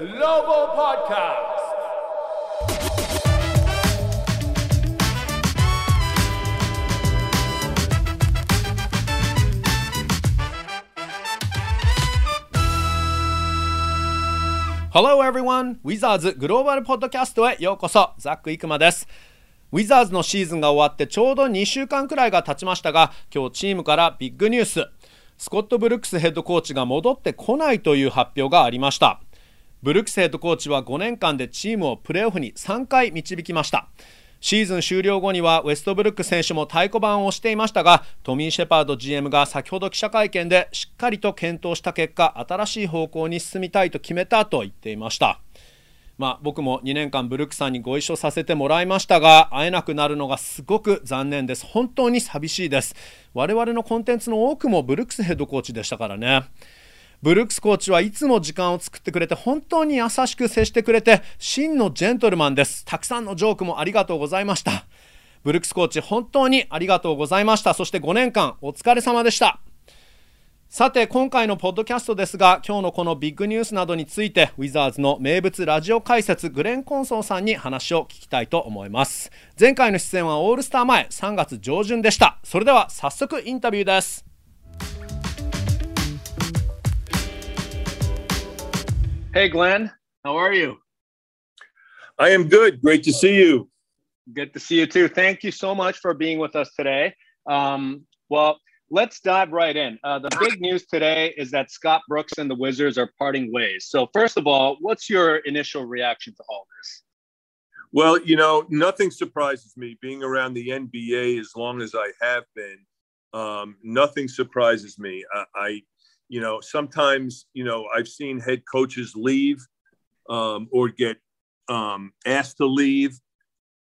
Global Podcast. Hello everyone! ウィザーズグローバルポッドキャストへようこそザック・イクマですウィザーズのシーズンが終わってちょうど2週間くらいが経ちましたが今日チームからビッグニューススコット・ブルックスヘッドコーチが戻ってこないという発表がありましたブルックスヘッドコーチは5年間でチームをプレーオフに3回導きました。シーズン終了後にはウェストブルック選手も太鼓判を押していましたがトミー・シェパード GM が先ほど記者会見でしっかりと検討した結果新しい方向に進みたいと決めたと言っていました。まあ、僕も2年間ブルックさんにご一緒させてもらいましたが会えなくなるのがすごく残念です。本当に寂しいです。我々のコンテンツの多くもブルックスヘッドコーチでしたからね。ブルックスコーチはいつも時間を作ってくれて本当に優しく接してくれて真のジェントルマンです。たくさんのジョークもありがとうございました。ブルックスコーチ本当にありがとうございました。そして5年間お疲れ様でした。さて今回のポッドキャストですが今日のこのビッグニュースなどについてウィザーズの名物ラジオ解説グレン・コンソンさんに話を聞きたいと思います。前回の出演はオールスター前3月上旬でした。それでは早速インタビューです。Hey, Glenn. How are you? I am good. Great to see you. Good to see you too. Thank you so much for being with us today. Um, well, let's dive right in. Uh, the big news today is that Scott Brooks and the Wizards are parting ways. So, first of all, what's your initial reaction to all this? Well, you know, nothing surprises me being around the NBA as long as I have been. Um, nothing surprises me. I, I you know, sometimes, you know, I've seen head coaches leave um, or get um, asked to leave,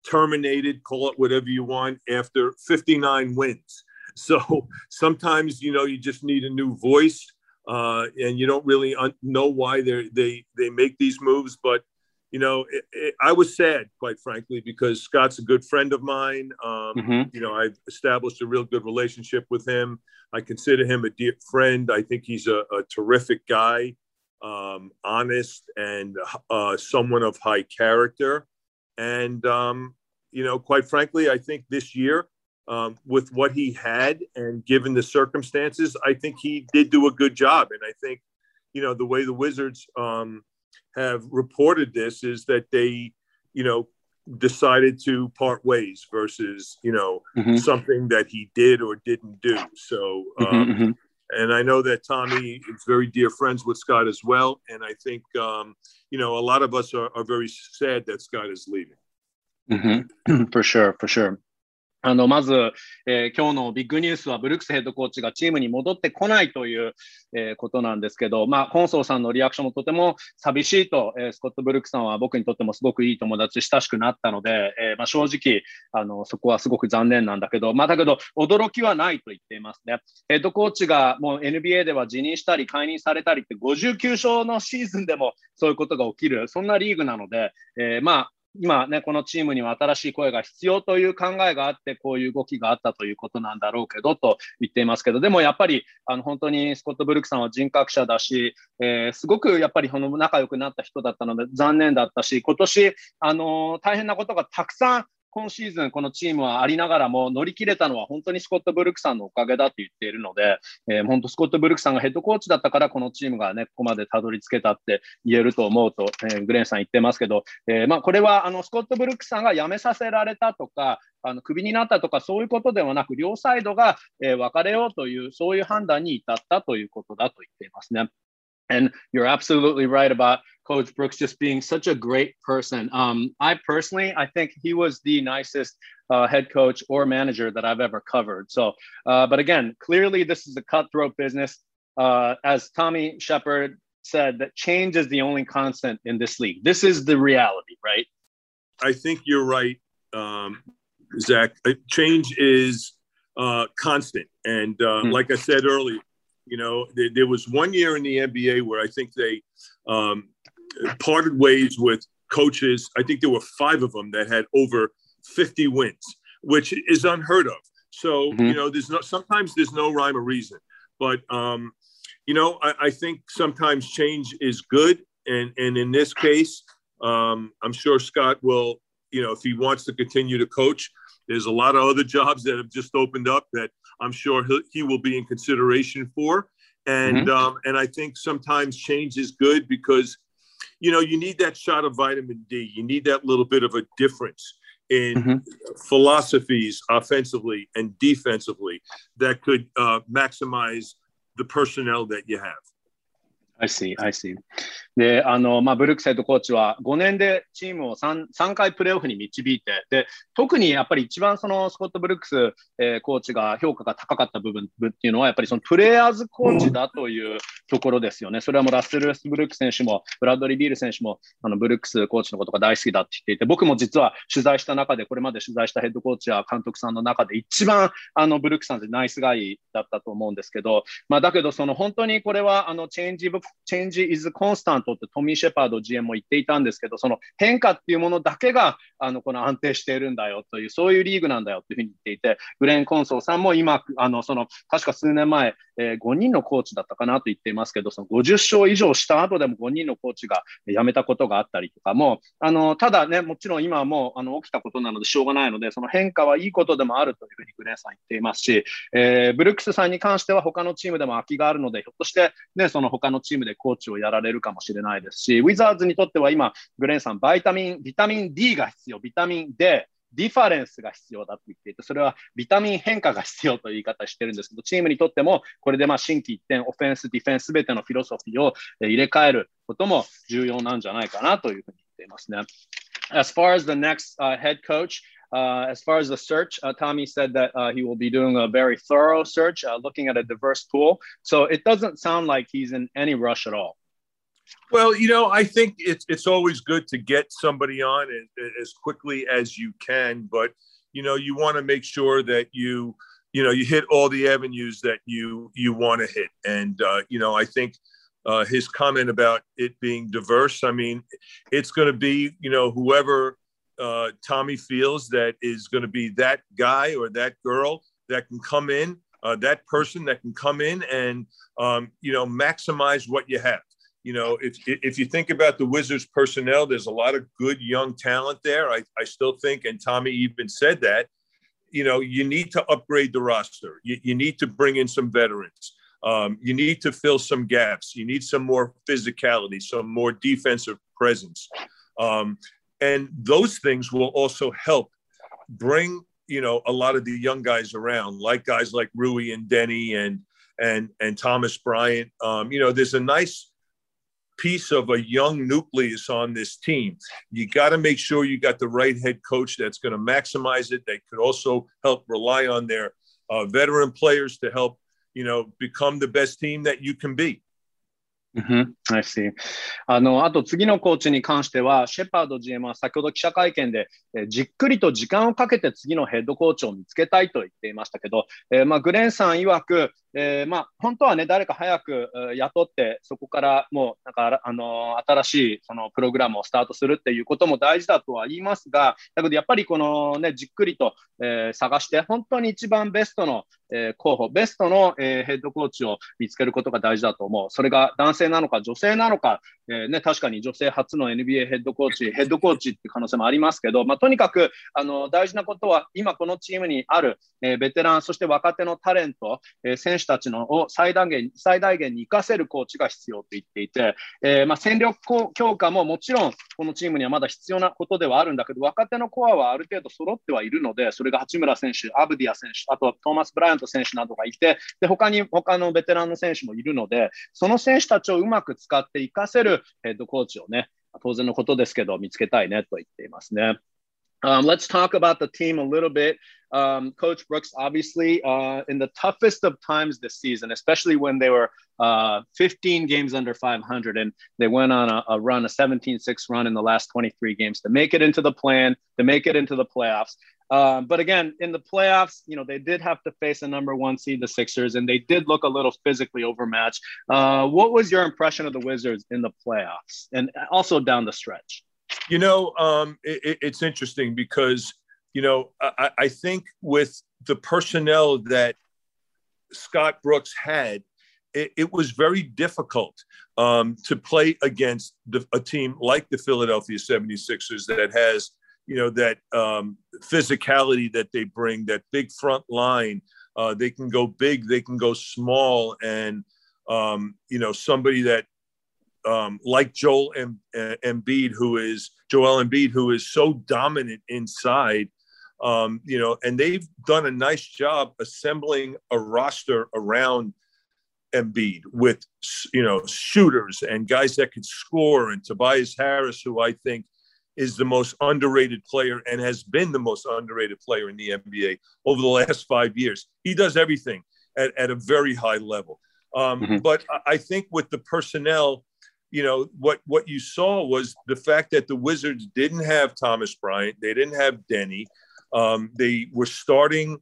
terminated, call it whatever you want, after 59 wins. So sometimes, you know, you just need a new voice. Uh, and you don't really un- know why they they they make these moves, but you know, it, it, I was sad, quite frankly, because Scott's a good friend of mine. Um, mm-hmm. You know, I've established a real good relationship with him. I consider him a dear friend. I think he's a, a terrific guy, um, honest, and uh, someone of high character. And, um, you know, quite frankly, I think this year, um, with what he had and given the circumstances, I think he did do a good job. And I think, you know, the way the Wizards, um, have reported this is that they, you know, decided to part ways versus, you know, mm-hmm. something that he did or didn't do. So, mm-hmm, um, mm-hmm. and I know that Tommy is very dear friends with Scott as well. And I think, um, you know, a lot of us are, are very sad that Scott is leaving. Mm-hmm. for sure, for sure. あの、まず、えー、今日のビッグニュースは、ブルックスヘッドコーチがチームに戻ってこないという、えー、ことなんですけど、まあ、コンソーさんのリアクションもとても寂しいと、えー、スコット・ブルックさんは僕にとってもすごくいい友達、親しくなったので、えまあ、正直、あの、そこはすごく残念なんだけど、まあ、だけど、驚きはないと言っていますね。ヘッドコーチがもう NBA では辞任したり、解任されたりって、59勝のシーズンでもそういうことが起きる、そんなリーグなので、えまあ、今ね、このチームには新しい声が必要という考えがあって、こういう動きがあったということなんだろうけどと言っていますけど、でもやっぱりあの本当にスコット・ブルックさんは人格者だし、えー、すごくやっぱりその仲良くなった人だったので残念だったし、今年、あの、大変なことがたくさん今シーズンこのチームはありながらも乗り切れたのは本当にスコット・ブルックさんのおかげだと言っているので、えー、本当スコット・ブルックさんがヘッドコーチだったからこのチームがね、ここまでたどり着けたって言えると思うと、えー、グレンさん言ってますけど、えー、まあこれはあのスコット・ブルックさんが辞めさせられたとか、あのクビになったとかそういうことではなく、両サイドが、え、別れようという、そういう判断に至ったということだと言っていますね。And you're absolutely right about Coach Brooks just being such a great person. Um, I personally, I think he was the nicest uh, head coach or manager that I've ever covered. So, uh, but again, clearly this is a cutthroat business. Uh, as Tommy Shepard said, that change is the only constant in this league. This is the reality, right? I think you're right, um, Zach. Uh, change is uh, constant, and mm-hmm. like I said earlier, you know, there, there, was one year in the NBA where I think they um, parted ways with coaches. I think there were five of them that had over 50 wins, which is unheard of. So, mm-hmm. you know, there's no, sometimes there's no rhyme or reason, but, um, you know, I, I think sometimes change is good. and and in this case, um, I'm sure Scott will, you know, if he wants to continue to coach, there's a lot of other jobs that have just opened up that I'm sure he, he will be in consideration for. And mm-hmm. um, and I think sometimes change is good because, you know, you need that shot of vitamin D. You need that little bit of a difference in mm-hmm. philosophies offensively and defensively that could uh, maximize the personnel that you have. I see, I see. で、あの、まあ、ブルックスヘッドコーチは5年でチームを 3, 3回プレーオフに導いて、で、特にやっぱり一番そのスコット・ブルックス、えー、コーチが評価が高かった部分っていうのは、やっぱりそのプレイヤーズコーチだというところですよね。それはもうラッセル・ウェスブルック選手も、ブラッドリー・ビール選手も、あの、ブルックスコーチのことが大好きだって言っていて、僕も実は取材した中で、これまで取材したヘッドコーチや監督さんの中で一番、あの、ブルックスさんってナイスガイだったと思うんですけど、まあ、だけど、その本当にこれは、あの、チェンジ、チェンジ is constant ってトミー・シェパード GM も言っていたんですけど、その変化っていうものだけが、あの、この安定しているんだよという、そういうリーグなんだよっていうふうに言っていて、グレン・コンソーさんも今、あの、その、確か数年前、えー、5人のコーチだったかなと言っていますますけど、その50勝以上した後でも5人のコーチが辞めたことがあったりとかも、あの、ただね、もちろん今はもう、あの、起きたことなのでしょうがないので、その変化はいいことでもあるというふうにグレンさん言っていますし、えー、ブルックスさんに関しては他のチームでも空きがあるので、ひょっとして、ね、その他のチームでコーチをやられるかもしれないですし、ウィザーズにとっては今、グレンさん、 vitamin、ビタミン D が必要、ビタミン D、 difference が必要だと言っていて、それはビタミン変化が必要という言い方してるんですけど、チームにとっても、これでまあ心機一転、オフェンス、ディフェンス、すべての philosophy を入れ替えることも重要なんじゃないかなというふうに言っていますね。As far as the next、uh, head coach, Uh, as far as the search, uh, Tommy said that uh, he will be doing a very thorough search, looking at a diverse pool. So it doesn't sound like he's in any rush at all. Well, you know, I think it's it's always good to get somebody on as, as quickly as you can, but you know, you want to make sure that you you know you hit all the avenues that you you want to hit, and uh, you know, I think. Uh, his comment about it being diverse. I mean, it's going to be, you know, whoever uh, Tommy feels that is going to be that guy or that girl that can come in, uh, that person that can come in and, um, you know, maximize what you have you know, if if you think about the Wizards personnel, there's a lot of good young talent there. I, I still think, and Tommy even said that, you know, you need to upgrade the roster. You, you need to bring in some veterans. Um, you need to fill some gaps. You need some more physicality, some more defensive presence. Um, and those things will also help bring, you know, a lot of the young guys around, like guys like Rui and Denny and and and Thomas Bryant. Um, you know, there's a nice piece of a young nucleus on this team. You got to make sure you got the right head coach that's going to maximize it. They could also help rely on their uh, veteran players to help, you know, become the best team that you can be. Mm-hmm. I see. あの、あと次のコーチに関しては、シェパード GM は先ほど記者会見で、えじっくりと時間をかけて次のヘッドコーチを見つけたいと言っていましたけど、えー、まあ、グレンさん曰く、 えー、まあ、本当はね、誰か早く雇って、そこからもう、なんか、あのー、新しいそのプログラムをスタートするっていうことも大事だとは言いますが、だけどやっぱりこのね、じっくりと、えー、探して、本当に一番ベストの、え候補、ベストの、えヘッドコーチを見つけることが大事だと思う。それが男性なのか女性なのか、えね、確かに女性初の NBA ヘッドコーチ、ヘッドコーチって可能性もありますけど、まあ、とにかく、あの、大事なことは、今このチームにある、えベテラン、そして若手のタレント、え選手たちのを最大限最大限に活かせるコーチが必要と言っていて、えー、まあ、戦力強化ももちろんこのチームにはまだ必要なことではあるんだけど、若手のコアはある程度揃ってはいるので、それが八村選手、アブディア選手、あとはトーマス・ブライアント選手などがいて、で他に他のベテランの選手もいるので、その選手たちをうまく使って活かせるヘッドコーチをね、当然のことですけど、見つけたいねと言っていますね。Um, let's talk about the team a little bit. Um, Coach Brooks, obviously, uh, in the toughest of times this season, especially when they were uh, 15 games under 500 and they went on a, a run, a 17 6 run in the last 23 games to make it into the plan, to make it into the playoffs. Um, but again, in the playoffs, you know, they did have to face a number one seed, the Sixers, and they did look a little physically overmatched. Uh, what was your impression of the Wizards in the playoffs and also down the stretch? You know, um, it, it's interesting because, you know, I, I think with the personnel that Scott Brooks had, it, it was very difficult um, to play against the, a team like the Philadelphia 76ers that has, you know, that um, physicality that they bring, that big front line. Uh, they can go big, they can go small, and um, you know somebody that um, like Joel M- uh, Embiid, who is Joel Embiid, who is so dominant inside. Um, you know, and they've done a nice job assembling a roster around Embiid with you know shooters and guys that could score, and Tobias Harris, who I think is the most underrated player and has been the most underrated player in the NBA over the last five years. He does everything at, at a very high level. Um, mm-hmm. But I think with the personnel, you know, what what you saw was the fact that the Wizards didn't have Thomas Bryant, they didn't have Denny, um, they were starting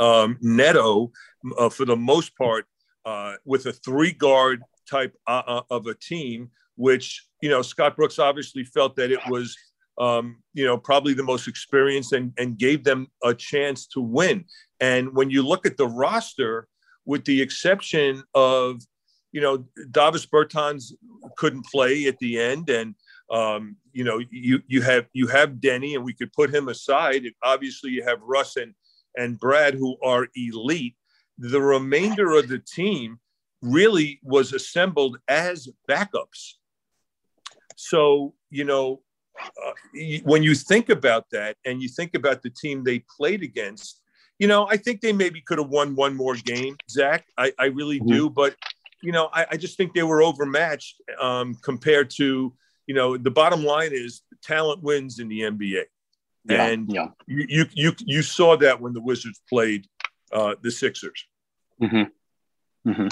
um, Neto uh, for the most part uh, with a three guard type uh, uh, of a team, which, you know, Scott Brooks obviously felt that it was, um, you know, probably the most experienced and, and gave them a chance to win. And when you look at the roster, with the exception of, you know, Davis Bertans couldn't play at the end. And, um, you know, you, you have you have Denny, and we could put him aside. Obviously, you have Russ and, and Brad, who are elite the remainder of the team really was assembled as backups. So, you know, uh, when you think about that and you think about the team they played against, you know, I think they maybe could have won one more game, Zach. I, I really mm-hmm. do. But, you know, I, I, just think they were overmatched um, compared to, you know, the bottom line is talent wins in the NBA. Yeah, and yeah. You, you, you, you saw that when the Wizards played uh, the Sixers. Mm-hmm. Mm-hmm.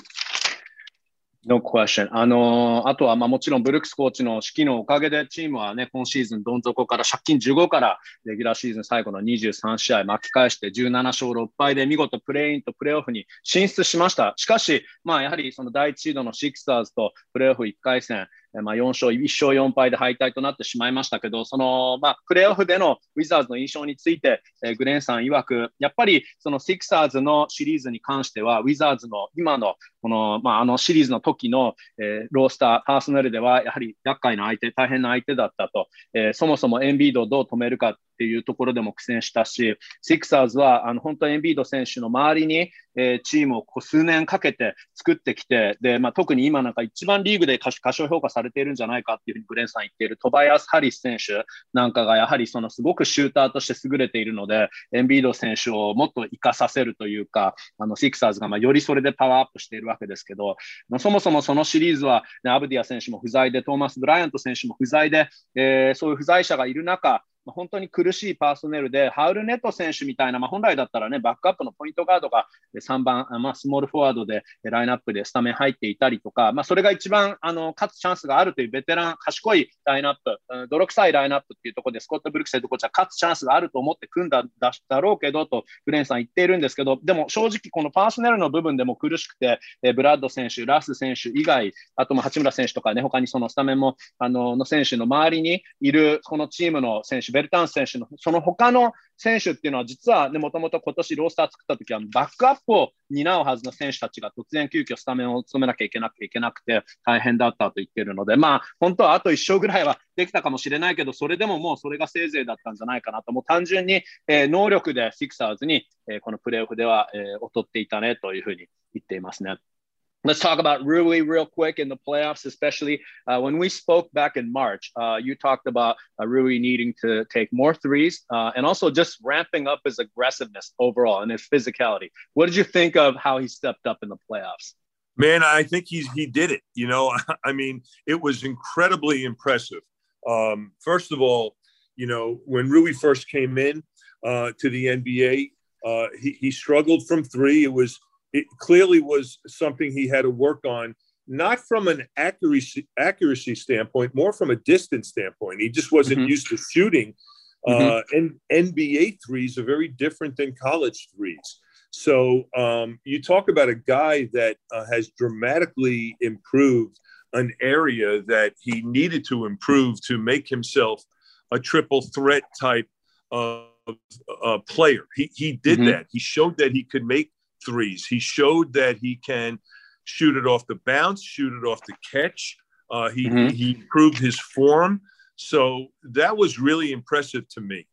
No question. あのー、あとは、まあ、もちろんブルックスコーチの指揮のおかげでチームはね、今シーズンどん底から借金15からレギュラーシーズン最後の23試合巻き返して17勝6敗で見事プレイインとプレーオフに進出しました。しかし、まあ、やはりその第一シードのシクサーズとプレーオフ1回戦、まあ、4勝、1勝4敗で敗退となってしまいましたけど、その、まあ、プレーオフでのウィザーズの印象について、えー、グレンさん曰く、やっぱりそのシクサーズのシリーズに関しては、ウィザーズの今のこの、まあ、あのシリーズの時の、えー、ロースター、パーソナルでは、やはり厄介な相手、大変な相手だったと、えー、そもそもエンビードをどう止めるかっていうところでも苦戦したし、シクサーズはあの本当にエンビード選手の周りに、えー、チームをこう数年かけて作ってきて、でまあ、特に今なんか一番リーグで過小評価されているんじゃないかっていうふうにグレンさん言っているトバイアス・ハリス選手なんかがやはりそのすごくシューターとして優れているので、エンビード選手をもっと生かさせるというか、あのシクサーズがまあよりそれでパワーアップしているわけですけど、そもそもそのシリーズは、ね、アブディア選手も不在で、トーマス・ブライアント選手も不在で、えー、そういう不在者がいる中、まあ、本当に苦しい personnel で、ラウルネト選手みたいな、まあ、本来だったらね、バックアップのポイントガードが3番、まあ、スモールフォワードでラインナップでスタメン入っていたりとか、まあ、それが一番あの勝つチャンスがあるというベテラン、賢いラインナップ、泥臭いラインナップっていうところで、スコット・ブルクスヘッドコーチは勝つチャンスがあると思って組んだだろうけどと、グレンさん言っているんですけど、でも正直、この personnel の部分でも苦しくて、えブラッド選手、ラス選手以外、あとも八村選手とかね、他にそのスタメンもあのの選手の周りにいる、このチームの選手、ベルタン選手のその他の選手っていうのは、実は、もともと今年ロースター作った時は、バックアップを担うはずの選手たちが突然急遽スタメンを務めなきゃいけなくいけなくて、大変だったと言ってるので、まあ、本当はあと1勝ぐらいはできたかもしれないけど、それでももうそれがせいぜいだったんじゃないかなと、もう単純に、えー、能力でシクサーズに、えー、このプレーオフでは、えー、劣っていたねというふうに言っていますね。Let's talk about Rui real quick in the playoffs, especially uh, when we spoke back in March. Uh, you talked about uh, Rui needing to take more threes uh, and also just ramping up his aggressiveness overall and his physicality. What did you think of how he stepped up in the playoffs? Man, I think he's he did it. You know, I mean, it was incredibly impressive. Um, first of all, you know, when Rui first came in uh, to the NBA, uh, he, he struggled from three. It was it clearly was something he had to work on, not from an accuracy accuracy standpoint, more from a distance standpoint. He just wasn't mm-hmm. used to shooting. Mm-hmm. Uh, and NBA threes are very different than college threes. So um, you talk about a guy that uh, has dramatically improved an area that he needed to improve to make himself a triple threat type of uh, player. He, he did mm-hmm. that. He showed that he could make threes. He showed that he can shoot it off the bounce, shoot it off the catch. Uh, he mm-hmm. he improved his form, so that was really impressive to me.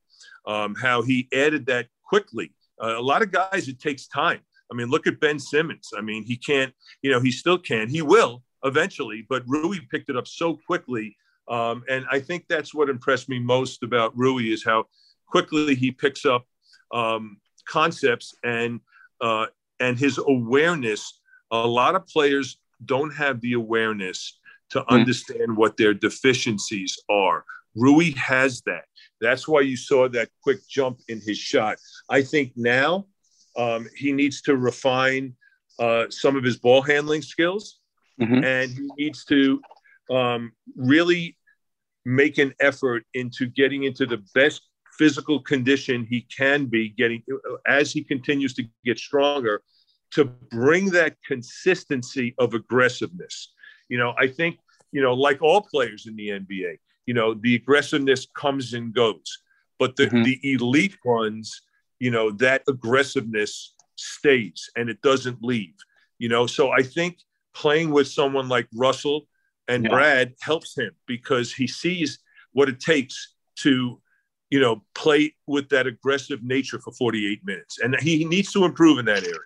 Um, how he added that quickly. Uh, a lot of guys, it takes time. I mean, look at Ben Simmons. I mean, he can't. You know, he still can. He will eventually, but Rui picked it up so quickly. Um, and I think that's what impressed me most about Rui is how quickly he picks up um, concepts and uh, and his awareness. A lot of players don't have the awareness to mm. understand what their deficiencies are. Rui has that. That's why you saw that quick jump in his shot. I think now um, he needs to refine uh, some of his ball handling skills, mm-hmm. and he needs to um, really make an effort into getting into the best physical condition he can be getting as he continues to get stronger to bring that consistency of aggressiveness. You know, I think, you know, like all players in the NBA, you know, the aggressiveness comes and goes, but the, mm-hmm. the elite ones, you know, that aggressiveness stays and it doesn't leave, you know. So I think playing with someone like Russell and yeah. Brad helps him because he sees what it takes to you know, play with that aggressive nature for 48 minutes. And he needs to improve in that area.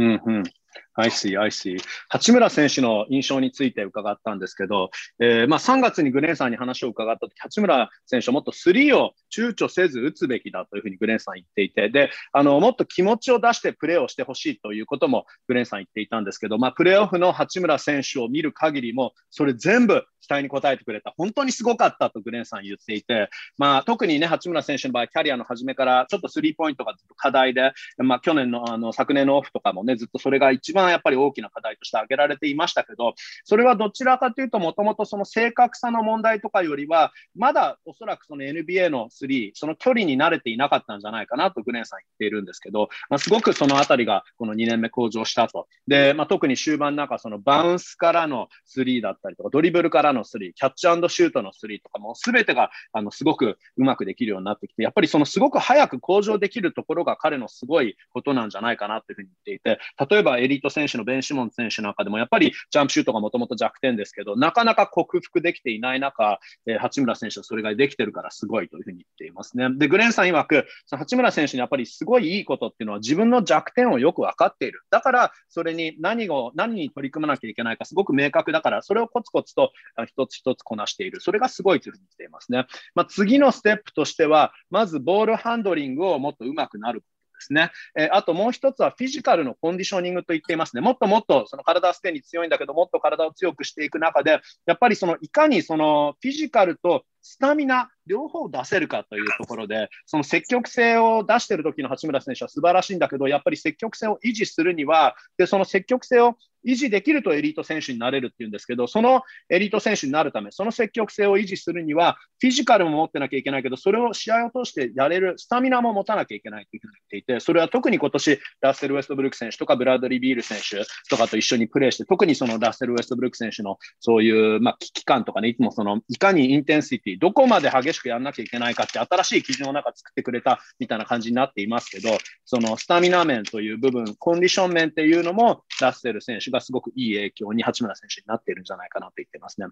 Mm-hmm. I see, I see. 八村選手の印象について伺ったんですけど、えーまあ、3月にグレンさんに話を伺ったとき、八村選手はもっとスリーを躊躇せず打つべきだというふうにグレンさん言っていて、で、あの、もっと気持ちを出してプレーをしてほしいということもグレンさん言っていたんですけど、まあ、プレーオフの八村選手を見る限りも、それ全部期待に応えてくれた。本当にすごかったとグレンさん言っていて、まあ、特にね、八村選手の場合、キャリアの初めからちょっとスリーポイントがずっと課題で、まあ、去年の、あの、昨年のオフとかもね、ずっとそれが一番やっぱり大きな課題として挙げられていましたけど、それはどちらかというと、もともとその正確さの問題とかよりは、まだおそらくその NBA の3、その距離に慣れていなかったんじゃないかなとグレンさん言っているんですけど、まあ、すごくそのあたりがこの2年目向上したと。で、まあ、特に終盤なんかそのバウンスからの3だったりとか、ドリブルからの3、キャッチシュートの3とかも全てがあのすごくうまくできるようになってきて、やっぱりそのすごく早く向上できるところが彼のすごいことなんじゃないかなというふうに言っていて、例えばエリート選手のベン・シモン選手なんかでもやっぱりジャンプシュートがもともと弱点ですけど、なかなか克服できていない中、えー、八村選手はそれができてるからすごいというふうに言っていますね。で、グレンさん曰く、その八村選手にやっぱりすごいいいことっていうのは自分の弱点をよく分かっている。だから、それに何を、何に取り組まなきゃいけないかすごく明確だから、それをコツコツと一つ一つこなしている。それがすごいというふうに言っていますね。まあ、次のステップとしては、まずボールハンドリングをもっと上手くなるですね。え、あともう一つはフィジカルのコンディショニングと言っていますね。もっともっとその体はすでに強いんだけど、もっと体を強くしていく中で、やっぱりそのいかにそのフィジカルとスタミナ両方出せるかというところで、その積極性を出している時の八村選手は素晴らしいんだけど、やっぱり積極性を維持するには、でその積極性を維持できるとエリート選手になれるっていうんですけど、そのエリート選手になるため、その積極性を維持するには、フィジカルも持ってなきゃいけないけど、それを試合を通してやれるスタミナも持たなきゃいけないというふうに言っていて、それは特に今年、ラッセル・ウェストブルック選手とかブラッドリー・ビール選手とかと一緒にプレーして、特にそのラッセル・ウェストブルック選手のそういう、まあ、危機感とかね、いつもそのいかにインテンシティ、どこまで激しくやらなきゃいけないかって新しい基準の中作ってくれたみたいな感じになっていますけど、そのスタミナ面という部分、コンディション面っていうのも、ラッセル選手がすごくいい影響に八村選手になっているんじゃないかなと言ってますね。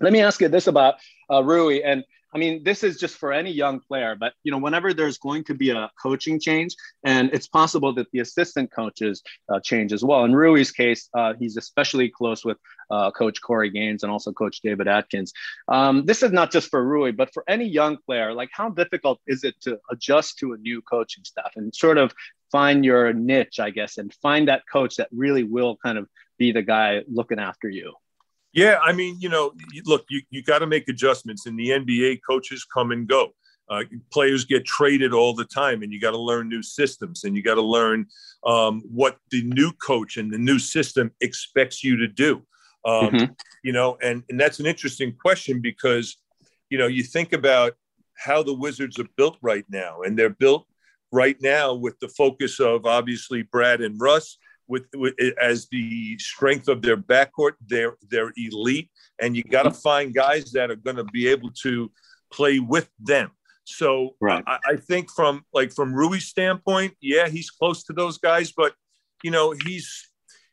Let me ask you this about uh, Rui, and I mean, this is just for any young player, but you know, whenever there's going to be a coaching change, and it's possible that the assistant coaches uh, change as well. In Rui's case, uh, he's especially close with uh, Coach Corey Gaines and also Coach David Atkins. Um, this is not just for Rui, but for any young player. Like, how difficult is it to adjust to a new coaching staff and sort of find your niche, I guess, and find that coach that really will kind of be the guy looking after you? Yeah, I mean, you know, look, you, you got to make adjustments. In the NBA, coaches come and go. Uh, players get traded all the time, and you got to learn new systems, and you got to learn um, what the new coach and the new system expects you to do. Um, mm-hmm. You know, and and that's an interesting question because, you know, you think about how the Wizards are built right now, and they're built right now with the focus of obviously Brad and Russ with, with as the strength of their backcourt. They're they're elite, and you got to mm-hmm. find guys that are going to be able to play with them. So right. I, I, think from like from Rui's standpoint, yeah, he's close to those guys, but you know he's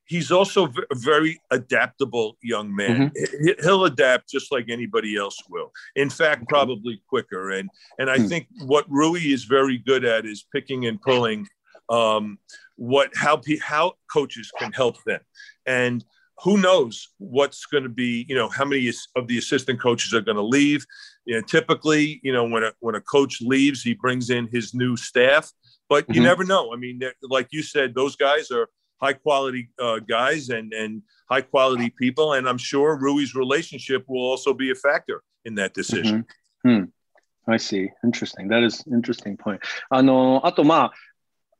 he's also a very adaptable young man. Mm-hmm. He'll adapt just like anybody else will. In fact, probably quicker. And and I mm-hmm. think what Rui is very good at is picking and pulling um, what how how coaches can help them. And who knows what's going to be, you know, how many of the assistant coaches are going to leave. You know, typically, you know, when a when a coach leaves, he brings in his new staff, but you mm-hmm. never know. I mean, like you said, those guys are high quality uh, guys and and high quality people, and I'm sure Rui's relationship will also be a factor in that decision. Mm-hmm. Hmm. I see. Interesting. That is interesting point. あの、あとまあ、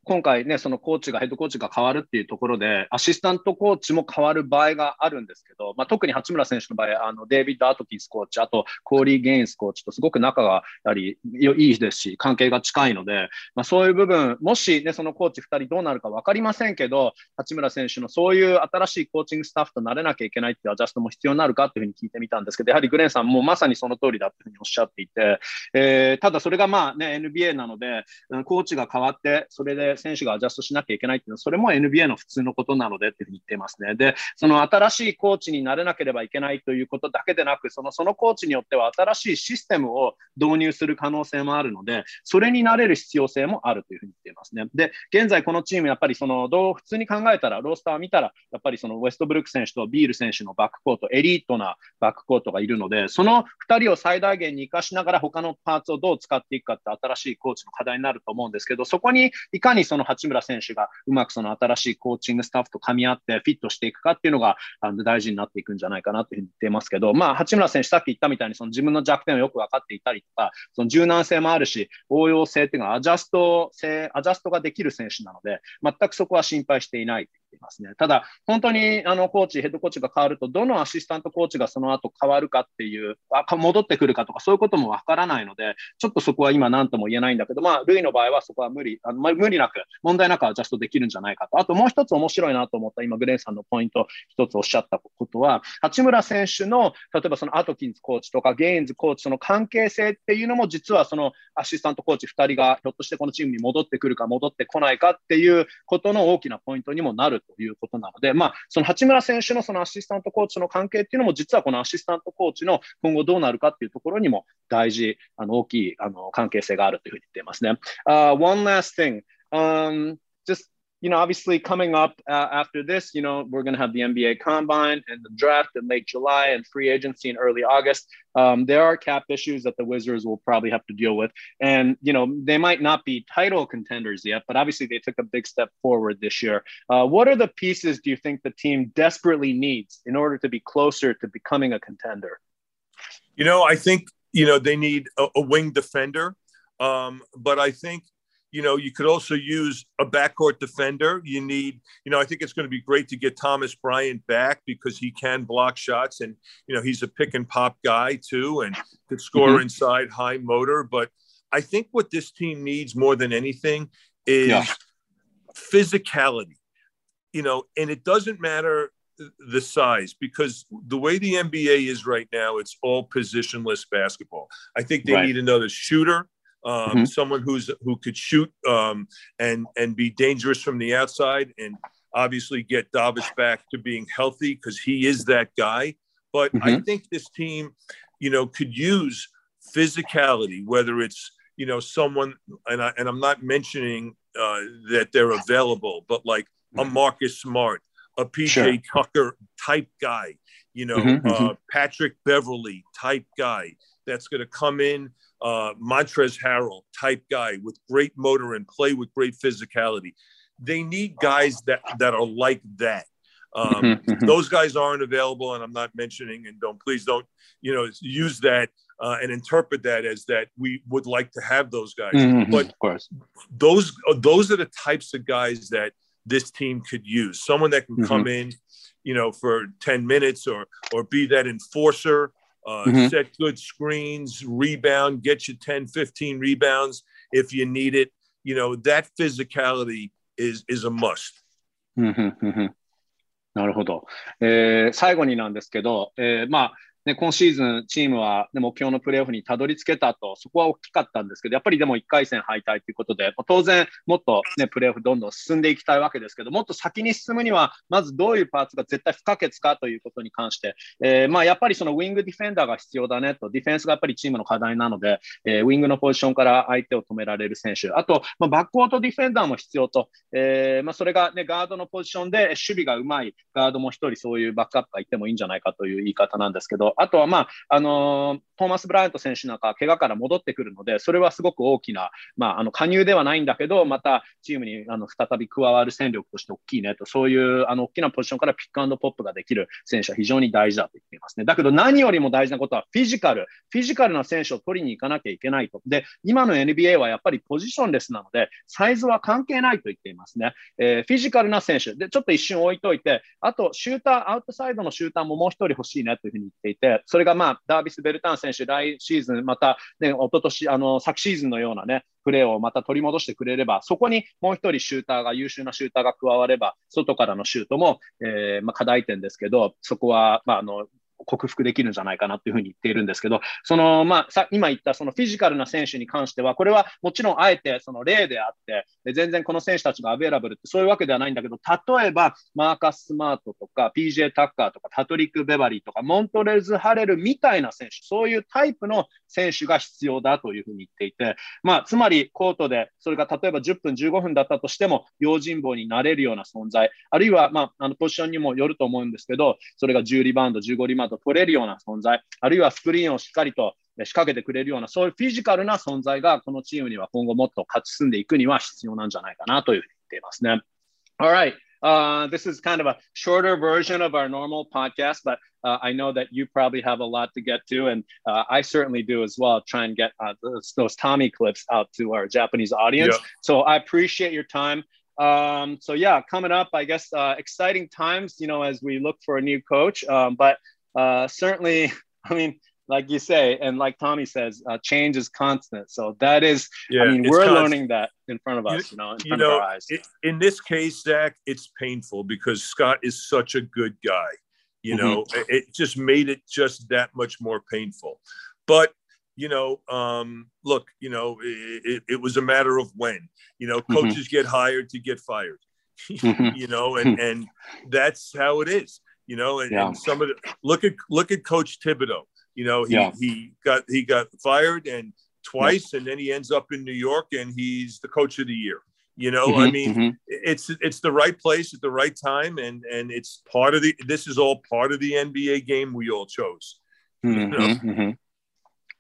今回ね、そのコーチが、ヘッドコーチが変わるっていうところで、アシスタントコーチも変わる場合があるんですけど、まあ、特に八村選手の場合、あのデイビッド・アトキンスコーチ、あとコーリー・ゲインスコーチとすごく仲がやはりいいですし、関係が近いので、まあ、そういう部分、もし、ね、そのコーチ2人どうなるか分かりませんけど、八村選手のそういう新しいコーチングスタッフとなれなきゃいけないっていうアジャストも必要になるかっていうふうに聞いてみたんですけど、やはりグレンさんもまさにその通りだっていうふうにおっしゃっていて、えー、ただそれがまあね、NBA なので、コーチが変わって、それで選手がアジャストしなきゃいけないっていうのは、それも NBA の普通のことなのでっていうふうに言っていますね。で、その新しいコーチになれなければいけないということだけでなく、そのそのコーチによっては新しいシステムを導入する可能性もあるので、それになれる必要性もあるというふうに言っていますね。で、現在このチーム、やっぱりそのどう普通に考えたら、ロースター見たら、やっぱりそのウェストブルック選手とビール選手のバックコート、エリートなバックコートがいるので、その2人を最大限に生かしながら、他のパーツをどう使っていくかって新しいコーチの課題になると思うんですけど、そこにいかにその八村選手がうまくその新しいコーチングスタッフと噛み合ってフィットしていくかっていうのがあの大事になっていくんじゃないかなというふうに言ってますけど、まあ、八村選手、さっき言ったみたいにその自分の弱点をよく分かっていたりとか、その柔軟性もあるし、応用性っていうのはアジャスト性、アジャストができる選手なので、全くそこは心配していない。いますね。ただ、本当にあのコーチ、ヘッドコーチが変わると、どのアシスタントコーチがその後変わるかっていう、あ戻ってくるかとか、そういうこともわからないので、ちょっとそこは今何とも言えないんだけど、まあ、ルイの場合はそこは無理、あの無理なく、問題なくアジャストできるんじゃないかと。あともう一つ面白いなと思った、今、グレンさんのポイント一つおっしゃったことは、八村選手の、例えばそのアトキンズコーチとか、ゲインズコーチとの関係性っていうのも、実はそのアシスタントコーチ2人がひょっとしてこのチームに戻ってくるか戻ってこないかっていうことの大きなポイントにもなるということなので、まあ、その八村選手のそのアシスタントコーチの関係っていうのも、実はこのアシスタントコーチの今後どうなるかっていうところにも大事、あの大きいあの関係性があるというふうに言っていますね。Uh, one last thing. Um, you know, obviously coming up uh, after this, you know, we're going to have the NBA combine and the draft in late July and free agency in early August. Um, there are cap issues that the Wizards will probably have to deal with. And, you know, they might not be title contenders yet, but obviously they took a big step forward this year. Uh, what are the pieces do you think the team desperately needs in order to be closer to becoming a contender? You know, I think, you know, they need a, a wing defender. Um, but I think you know, you could also use a backcourt defender. You need, you know, I think it's going to be great to get Thomas Bryant back because he can block shots and, you know, he's a pick and pop guy too and could score mm-hmm. inside high motor. But I think what this team needs more than anything is yeah. physicality, you know, and it doesn't matter the size because the way the NBA is right now, it's all positionless basketball. I think they right. need another shooter um, mm-hmm. someone who's who could shoot um, and and be dangerous from the outside, and obviously get Davis back to being healthy because he is that guy. But mm-hmm. I think this team, you know, could use physicality, whether it's you know someone, and I and I'm not mentioning uh, that they're available, but like a mm-hmm. Marcus Smart, a PJ sure. Tucker type guy, you know, mm-hmm, uh, mm-hmm. Patrick Beverly type guy that's going to come in uh, Montrez Harrell type guy with great motor and play with great physicality. They need guys that that are like that. Um, mm-hmm, those guys aren't available, and I'm not mentioning. And don't please don't you know use that uh, and interpret that as that we would like to have those guys. Mm-hmm, but of course, those those are the types of guys that this team could use. Someone that can come mm-hmm. in, you know, for 10 minutes or or be that enforcer uh, mm-hmm. set good screens, rebound, get you 10, 15 rebounds if you need it. You know, that physicality is, is a must. なるほど、えー。最後になんですけど、えー、まあ ね、今シーズンチームは、ね、目標のプレーオフにたどり着けたと、そこは大きかったんですけど、やっぱりでも1回戦敗退ということで、当然もっと、ね、プレーオフどんどん進んでいきたいわけですけど、もっと先に進むには、まずどういうパーツが絶対不可欠かということに関して、えー、まあ、やっぱりそのウィングディフェンダーが必要だねと、デディフェンスがやっぱりチームの課題なので、えー、ウィングのポジションから相手を止められる選手、あと、まあ、バックコートディフェンダーも必要と、えー、まあ、それが、ね、ガードのポジションで守備がうまいガードも一人そういうバックアップがいてもいいんじゃないかという言い方なんですけど、あとは、まああのー、トーマス・ブライアント選手なんか怪我から戻ってくるので、それはすごく大きな、まあ、あの加入ではないんだけど、またチームにあの再び加わる戦力として大きいねと、そういうあの大きなポジションから pick and pop ができる選手は非常に大事だと言っていますね。だけど何よりも大事なことはフィジカル、フィジカルな選手を取りに行かなきゃいけないと。で、今の NBA はやっぱり positionless なので、サイズは関係ないと言っていますね。えー、フィジカルな選手、で、ちょっと一瞬置いといて、あと、シューター、アウトサイドのシューターももう一人欲しいねというふうに言っていて、それがまあ、ダービス・ベルタン選手、来シーズン、また、ね、一昨年あの、昨シーズンのようなね、プレーをまた取り戻してくれれば、そこにもう1人シューターが、優秀なシューターが加われば、外からのシュートも、えー、まあ、課題点ですけど、そこは、まあ、あの、克服できるんじゃないかなというふうに言っているんですけど、その、まあ、さ今言ったそのフィジカルな選手に関しては、これはもちろんあえてその例であって、全然この選手たちがアベラブルってそういうわけではないんだけど、例えばマーカス・スマートとか PJ タッカーとかパトリック・ベバリーとかモントレーズ・ハレルみたいな選手、そういうタイプの選手が必要だというふうに言っていて、まあ、つまりコートでそれが例えば10分、15分だったとしても、用心棒になれるような存在、あるいは、まあ、あのポジションにもよると思うんですけど、それが10リバウンド、15リバウンド取れるような存在、あるいはスクリーンをしっかりと仕掛けてくれるような、そういうフィジカルな存在が、このチームには今後もっと勝ち進んでいくには必要なんじゃないかなというふうに言っていますね。Alright. Uh, this is kind of a shorter version of our normal podcast, but uh, I know that you probably have a lot to get to, and uh, I certainly do as well. Try and get uh, those, those, Tommy clips out to our Japanese audience. Yeah. So I appreciate your time. Um, so yeah, coming up, I guess uh, exciting times, you know, as we look for a new coach. Um, but uh, certainly, I mean, like you say, and like Tommy says, uh, change is constant. So that is, yeah, I mean, we're constant. learning that in front of us, you, you know, in front you know, of our eyes. It, in this case, Zach, it's painful because Scott is such a good guy. You mm-hmm. know, it just made it just that much more painful. But you know, um, look, you know, it, it, was a matter of when. You know, mm-hmm. coaches mm-hmm. get hired to get fired. Mm-hmm. you know, and and that's how it is you know, and, yeah. and some of the look at look at Coach Thibodeau. You know, he, yeah. he got he got fired and twice, yeah. and then he ends up in New York and he's the coach of the year. You know, mm-hmm, I mean, mm-hmm. it's it's the right place at the right time, and and it's part of the. This is all part of the NBA game we all chose. Mm-hmm, you know? Mm-hmm.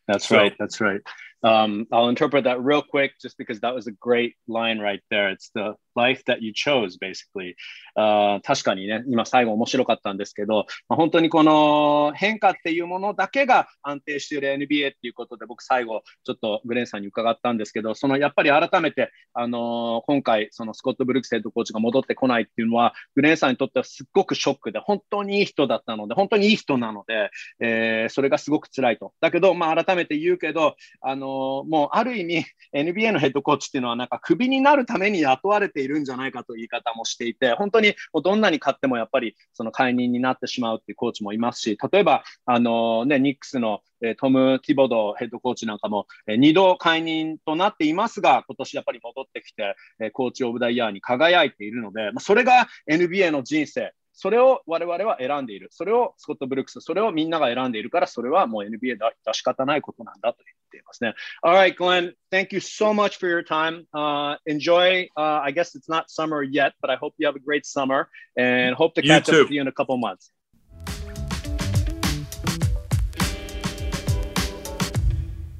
That's so, right. That's right. Um, I'll interpret that real quick, just because that was a great line right there. It's the life that you chose, basically. あ確かにね、今最後面白かったんですけど、まあ、本当にこの変化っていうものだけが安定している NBA っていうことで、僕最後ちょっとグレンさんに伺ったんですけど、そのやっぱり改めて、あのー、今回、そのスコット・ブルックスヘッドコーチが戻ってこないっていうのは、グレンさんにとってはすっごくショックで、本当にいい人だったので、本当にいい人なので、えー、それがすごく辛いと。だけど、まあ、改めて言うけど、あのー、もうある意味、NBA のヘッドコーチっていうのは、なんかクビになるために雇われているいるんじゃないかという言い方もしていて、本当にどんなに勝ってもやっぱりその解任になってしまうっていうコーチもいますし、例えば、あのね、ニックスのトム・ティボドヘッドコーチなんかも2度解任となっていますが、今年やっぱり戻ってきて、コーチ・オブ・ダイヤーに輝いているので、それが NBA の人生、それを我々は選んでいる。それをスコット・ブルックス、それをみんなが選んでいるから、それはもう NBA では仕方ないことなんだと言っていますね。Alright, Glenn, thank you so much for your time.、Uh, enjoy,、uh, I guess it's not summer yet, but I hope you have a great summer and hope to catch up with you in a couple months.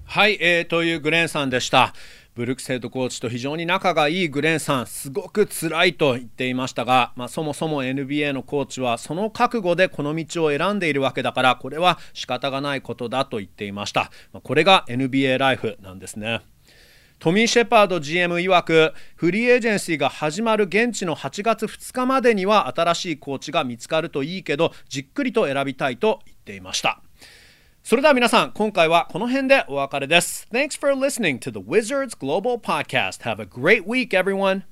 はい、えー、というグレンさんでした。ブルックスヘッドコーチと非常に仲がいいグレンさん、すごく辛いと言っていましたが、まあ、そもそも NBA のコーチはその覚悟でこの道を選んでいるわけだから、これは仕方がないことだと言っていました。ま、これが NBA ライフなんですね。トミー・シェパード GM 曰くフリーエージェンシーが始まる現地の8月2日までには新しいコーチが見つかるといいけどじっくりと選びたいと言っていましたそれでは皆さん、今回はこの辺でお別れです。Thanks for listening to the Wizards Global Podcast. Have a great week, everyone.